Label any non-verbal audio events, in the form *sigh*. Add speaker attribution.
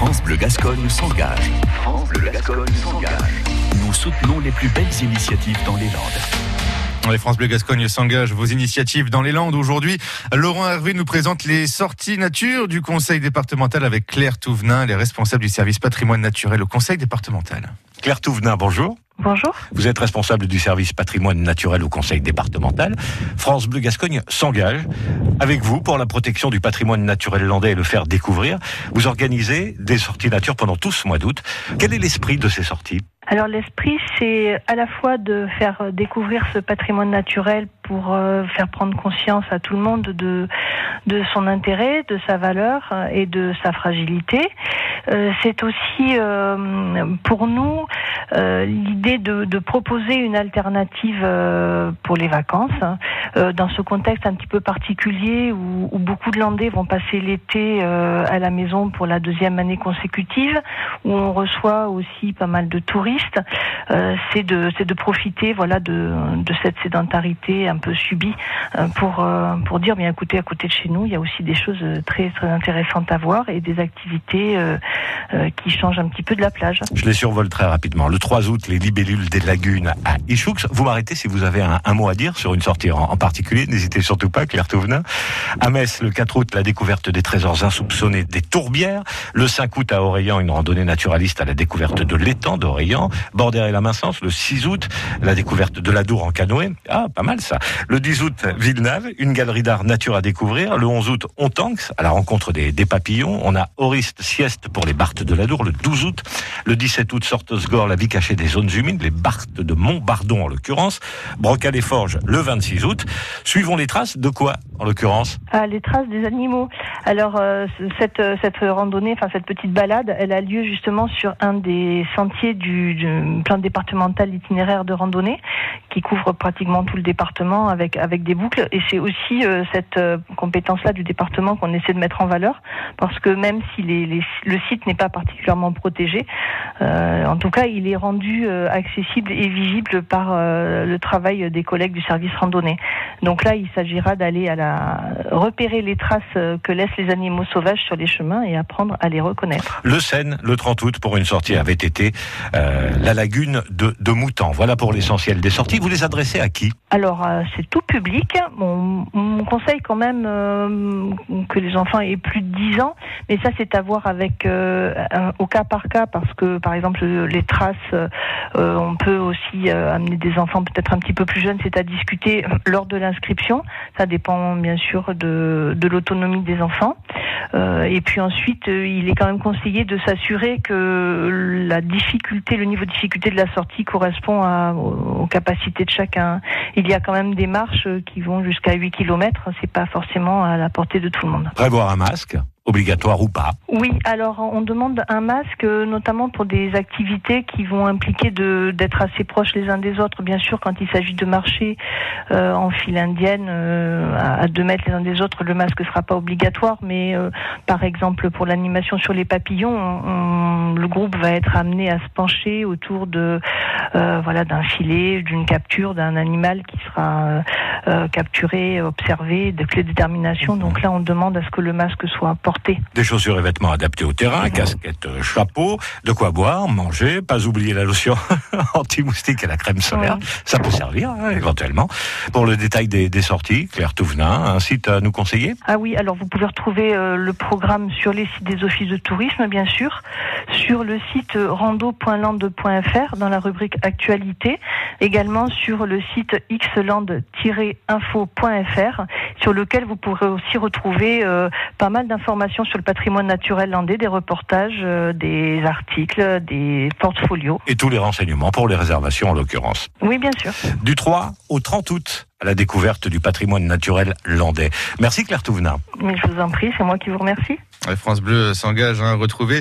Speaker 1: France Bleu Gascogne s'engage. France Bleu Gascogne s'engage. Nous soutenons les plus belles initiatives dans les Landes.
Speaker 2: Les France Bleu Gascogne s'engage vos initiatives dans les Landes. Aujourd'hui, Laurent Hervé nous présente les sorties nature du conseil départemental avec Claire Touvenin, les responsables du service patrimoine naturel au conseil départemental.
Speaker 3: Claire Touvenin, bonjour.
Speaker 4: Bonjour.
Speaker 3: Vous êtes responsable du service patrimoine naturel au conseil départemental. France Bleu Gascogne s'engage avec vous pour la protection du patrimoine naturel landais et le faire découvrir. Vous organisez des sorties nature pendant tout ce mois d'août. Quel est l'esprit de ces sorties?
Speaker 4: Alors l'esprit, c'est à la fois de faire découvrir ce patrimoine naturel pour euh, faire prendre conscience à tout le monde de, son intérêt, de sa valeur euh, et de sa fragilité. Euh, c'est aussi pour nous l'idée de, proposer une alternative pour les vacances dans ce contexte un petit peu particulier où, beaucoup de Landais vont passer l'été à la maison pour la deuxième année consécutive, où on reçoit aussi pas mal de touristes c'est de profiter voilà de, cette sédentarité peu subie euh, pour euh, pour dire bien écoutez à côté de chez nous il y a aussi des choses très très intéressantes à voir et des activités qui changent un petit peu de la plage.
Speaker 3: Je les survole très rapidement. Le 3 août, les libellules des lagunes à Ichoux. Vous m'arrêtez si vous avez un, mot à dire sur une sortie en, particulier. N'hésitez surtout pas, Claire Touvenin. À Metz, le 4 août, la découverte des trésors insoupçonnés des tourbières. Le 5 août, à Orléans, une randonnée naturaliste à la découverte de l'étang d'Orléans. Border et la Mincence, le 6 août, la découverte de la Dour en canoë. Ah, pas mal ça. Le 10 août, Villeneuve, une galerie d'art nature à découvrir. Le 11 août, Ontanx, à la rencontre des, papillons. On a Oriste Sieste pour les Barthes de la Dour le 12 août. Le 17 août, Sortosgore, la vie cachée des zones humides, les Barthes de Montbardon en l'occurrence. Brocal et Forges le 26 août. Suivons les traces de quoi en l'occurrence?
Speaker 4: Ah, Les traces des animaux. Alors euh, cette, cette randonnée, enfin cette petite balade, elle a lieu justement sur un des sentiers du, du plan départemental itinéraire de randonnée qui couvre pratiquement tout le département avec avec des boucles. Et c'est aussi euh, cette euh, compétence-là du département qu'on essaie de mettre en valeur parce que même si les, les, le site n'est pas particulièrement protégé, euh, en tout cas il est rendu accessible et visible par le travail des collègues du service randonnée. Donc là, il s'agira d'aller à la repérer les traces que laissent les animaux sauvages sur les chemins et apprendre à les reconnaître.
Speaker 3: Le Seine, le 30 août, pour une sortie avait été la lagune de, de Moutan. Voilà pour l'essentiel des sorties. Vous les adressez à qui?
Speaker 4: Alors, c'est tout public. Bon, on conseille quand même euh, que les enfants aient plus de 10 ans, mais ça, c'est à voir avec au cas par cas, parce que, par exemple, les traces, on peut aussi amener des enfants peut-être un petit peu plus jeunes, c'est à discuter lors de l'inscription. Ça dépend bien sûr de l'autonomie des enfants. Euh, et puis ensuite, euh, il est quand même conseillé de s'assurer que la difficulté, le niveau de difficulté de la sortie correspond à, aux, capacités de chacun. Il y a quand même des marches qui vont jusqu'à 8 km. C'est pas forcément à la portée de tout le monde.
Speaker 3: Prévoir un masque obligatoire ou pas
Speaker 4: Oui, alors on demande un masque notamment pour des activités qui vont impliquer d'être assez proches les uns des autres. Bien sûr, quand il s'agit de marcher euh, en file indienne euh, à deux mètres les uns des autres, le masque ne sera pas obligatoire. Mais euh, par exemple, pour l'animation sur les papillons, le groupe va être amené à se pencher autour de voilà d'un filet, d'une capture d'un animal qui sera capturé, observé, de clé de détermination. Donc là, on demande à ce que le masque soit porté
Speaker 3: des chaussures et vêtements adaptés au terrain, casquette, euh, chapeau, de quoi boire, manger, pas oublier la lotion *laughs* anti-moustique et la crème solaire. Ça peut servir, hein, éventuellement. Pour le détail des, sorties, Claire Touvenin, un site à nous conseiller?
Speaker 4: Ah oui, alors vous pouvez retrouver euh, le programme sur les sites des offices de tourisme, bien sûr, sur le site rando.land.fr dans la rubrique actualité, également sur le site xland-info.fr, sur lequel vous pourrez aussi retrouver euh, pas mal d'informations sur le patrimoine naturel landais, des reportages, euh, des articles, des portfolios.
Speaker 3: Et tous les renseignements pour les réservations en l'occurrence.
Speaker 4: Oui, bien sûr.
Speaker 3: Du 3 au 30 août à la découverte du patrimoine naturel landais. Merci Claire Touvenin.
Speaker 4: Mais je vous en prie, c'est moi qui vous remercie.
Speaker 2: France Bleu s'engage à retrouver